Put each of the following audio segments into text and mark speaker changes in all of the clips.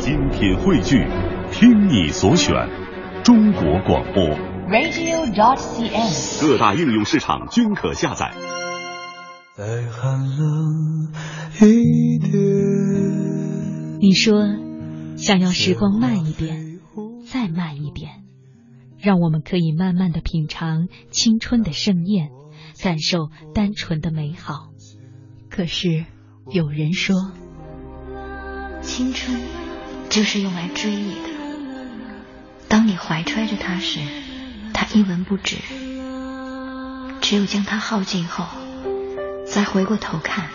Speaker 1: 精品汇聚，听你所选，中国广播。
Speaker 2: radio.cn，
Speaker 1: 各大应用市场均可下载。
Speaker 3: 再寒冷一点。
Speaker 4: 你说，想要时光慢一点，再慢一点，让我们可以慢慢的品尝青春的盛宴，感受单纯的美好。可是，有人说，
Speaker 5: 青春就是用来追忆的。当你怀揣着它时，它一文不值；只有将它耗尽后，再回过头看，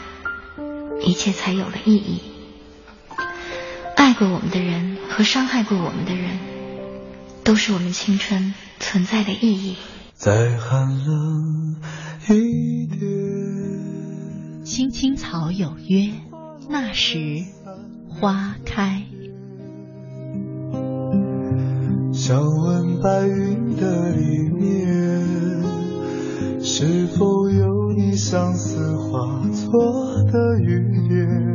Speaker 5: 一切才有了意义。爱过我们的人和伤害过我们的人，都是我们青春存在的意义。
Speaker 3: 再寒冷一点。
Speaker 4: 青青草有约，那时花开。
Speaker 3: 想问白云的里面，是否有你相思化作的雨点？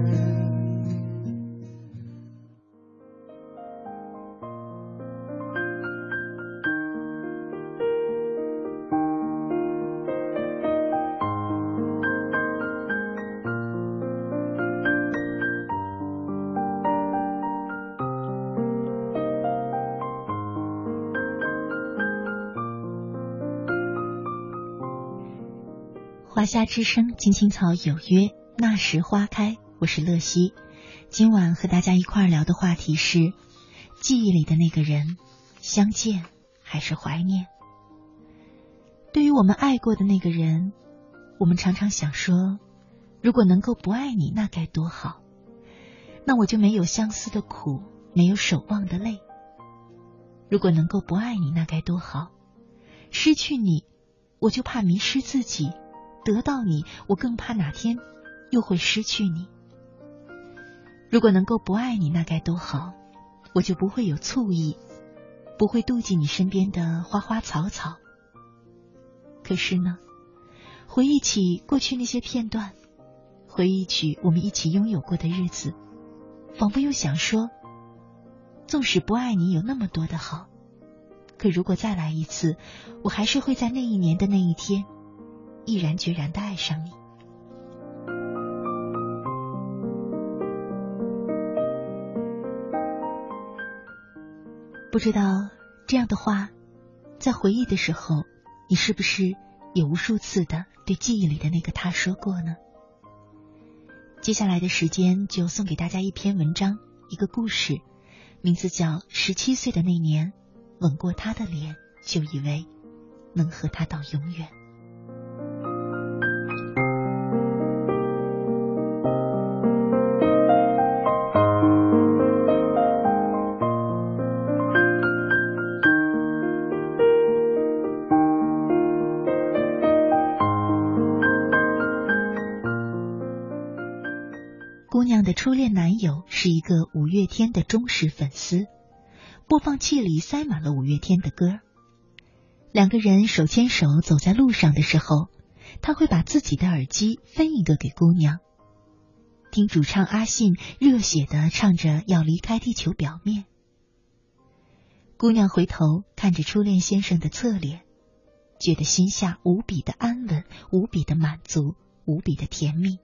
Speaker 4: 华夏之声，青青草有约，那时花开。我是乐西，今晚和大家一块儿聊的话题是：记忆里的那个人，相见还是怀念？对于我们爱过的那个人，我们常常想说，如果能够不爱你，那该多好。那我就没有相思的苦，没有守望的泪。如果能够不爱你，那该多好。失去你，我就怕迷失自己。得到你，我更怕哪天又会失去你。如果能够不爱你，那该多好，我就不会有醋意，不会妒忌你身边的花花草草。可是呢，回忆起过去那些片段，回忆起我们一起拥有过的日子，仿佛又想说，纵使不爱你有那么多的好，可如果再来一次，我还是会在那一年的那一天。毅然决然的爱上你。不知道这样的话，在回忆的时候，你是不是也无数次的对记忆里的那个他说过呢？接下来的时间就送给大家一篇文章，一个故事，名字叫《十七岁的那年，吻过他的脸，就以为能和他到永远》。娘的初恋男友是一个五月天的忠实粉丝，播放器里塞满了五月天的歌。两个人手牵手走在路上的时候，他会把自己的耳机分一个给姑娘，听主唱阿信热血的唱着要离开地球表面。姑娘回头看着初恋先生的侧脸，觉得心下无比的安稳，无比的满足，无比的甜蜜。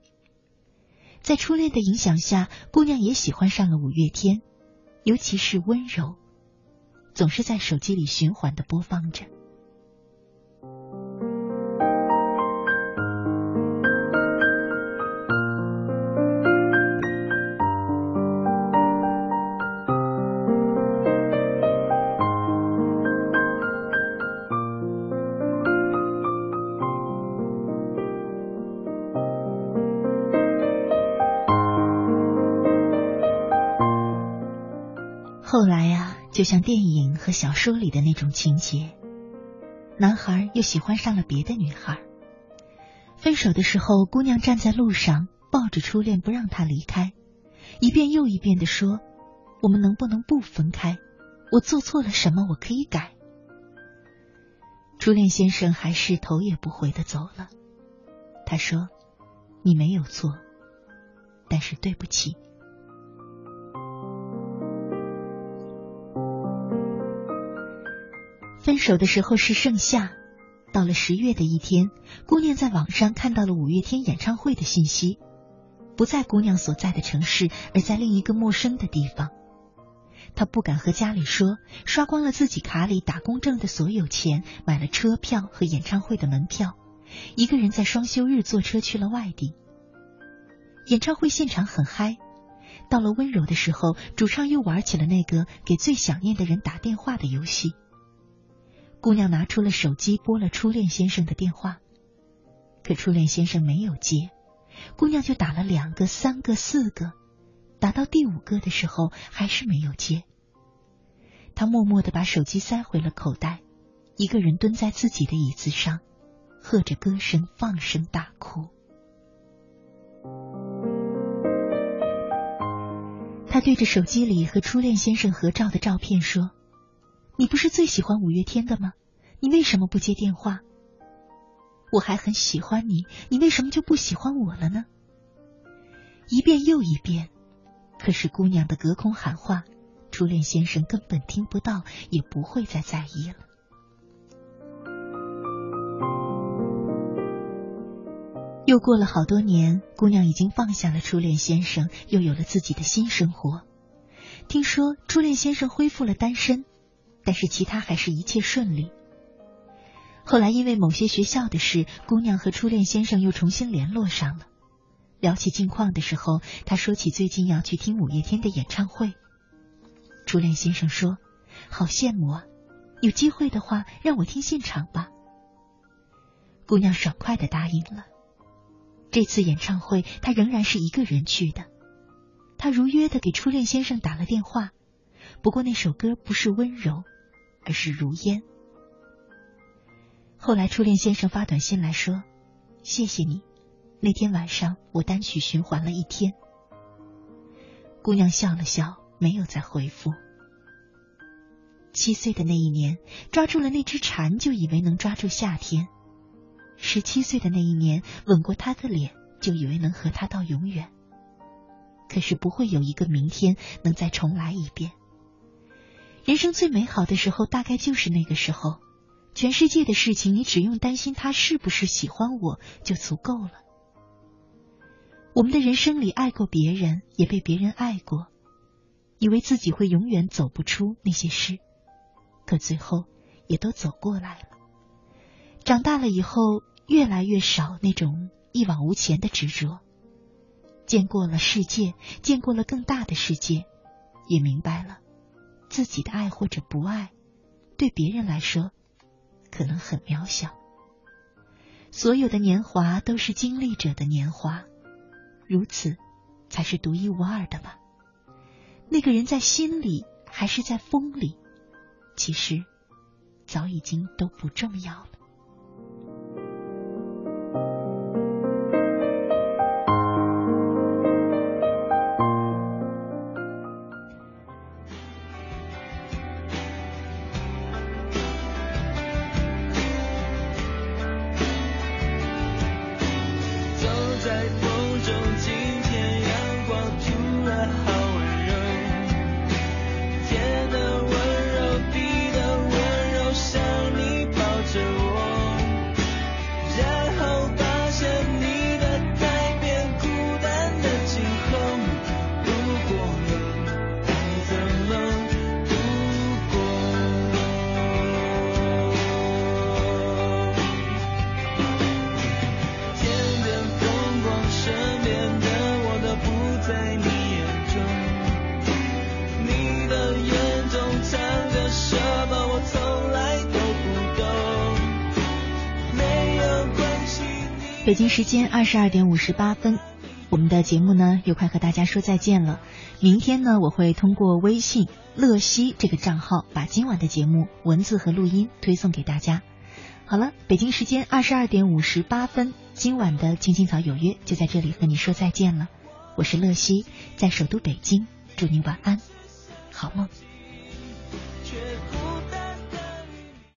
Speaker 4: 在初恋的影响下，姑娘也喜欢上了五月天，尤其是温柔，总是在手机里循环的播放着。后来呀、就像电影和小说里的那种情节，男孩又喜欢上了别的女孩。分手的时候，姑娘站在路上，抱着初恋不让他离开，一遍又一遍的说：“我们能不能不分开？我做错了什么？我可以改。”初恋先生还是头也不回的走了。他说：“你没有错，但是对不起。”分手的时候是盛夏，到了十月的一天，姑娘在网上看到了五月天演唱会的信息，不在姑娘所在的城市，而在另一个陌生的地方。她不敢和家里说，刷光了自己卡里打工挣的所有钱，买了车票和演唱会的门票，一个人在双休日坐车去了外地。演唱会现场很嗨。到了温柔的时候，主唱又玩起了那个给最想念的人打电话的游戏。姑娘拿出了手机，拨了初恋先生的电话，可初恋先生没有接。姑娘就打了两个、三个、四个，打到第五个的时候还是没有接。她默默的把手机塞回了口袋，一个人蹲在自己的椅子上，和着歌声放声大哭。他对着手机里和初恋先生合照的照片说：“你不是最喜欢五月天的吗？你为什么不接电话？我还很喜欢你，你为什么就不喜欢我了呢？”一遍又一遍，可是姑娘的隔空喊话，初恋先生根本听不到，也不会再在意了。又过了好多年，姑娘已经放下了初恋先生，又有了自己的新生活。听说初恋先生恢复了单身，但是其他还是一切顺利。后来因为某些学校的事，姑娘和初恋先生又重新联络上了。聊起近况的时候，他说起最近要去听五月天的演唱会。初恋先生说：“好羡慕啊，有机会的话让我听现场吧。”姑娘爽快的答应了。这次演唱会，他仍然是一个人去的。他如约的给初恋先生打了电话，不过那首歌不是温柔，而是如烟。后来初恋先生发短信来说：“谢谢你，那天晚上我单曲循环了一天。”姑娘笑了笑，没有再回复。七岁的那一年，抓住了那只蝉，就以为能抓住夏天。十七岁的那一年，吻过他的脸，就以为能和他到永远。可是不会有一个明天能再重来一遍。人生最美好的时候，大概就是那个时候。全世界的事情，你只用担心他是不是喜欢我就足够了。我们的人生里，爱过别人，也被别人爱过，以为自己会永远走不出那些事，可最后也都走过来了。长大了以后，越来越少那种一往无前的执着。见过了世界，见过了更大的世界，也明白了自己的爱或者不爱，对别人来说可能很渺小。所有的年华都是经历者的年华，如此才是独一无二的吧。那个人在心里还是在风里，其实早已经都不重要了。北京时间二十二点五十八分，我们的节目呢又快和大家说再见了。明天呢，我会通过微信乐西这个账号，把今晚的节目文字和录音推送给大家。好了，北京时间二十二点五十八分，今晚的青青草有约就在这里和你说再见了。我是乐西，在首都北京，祝你晚安，好梦。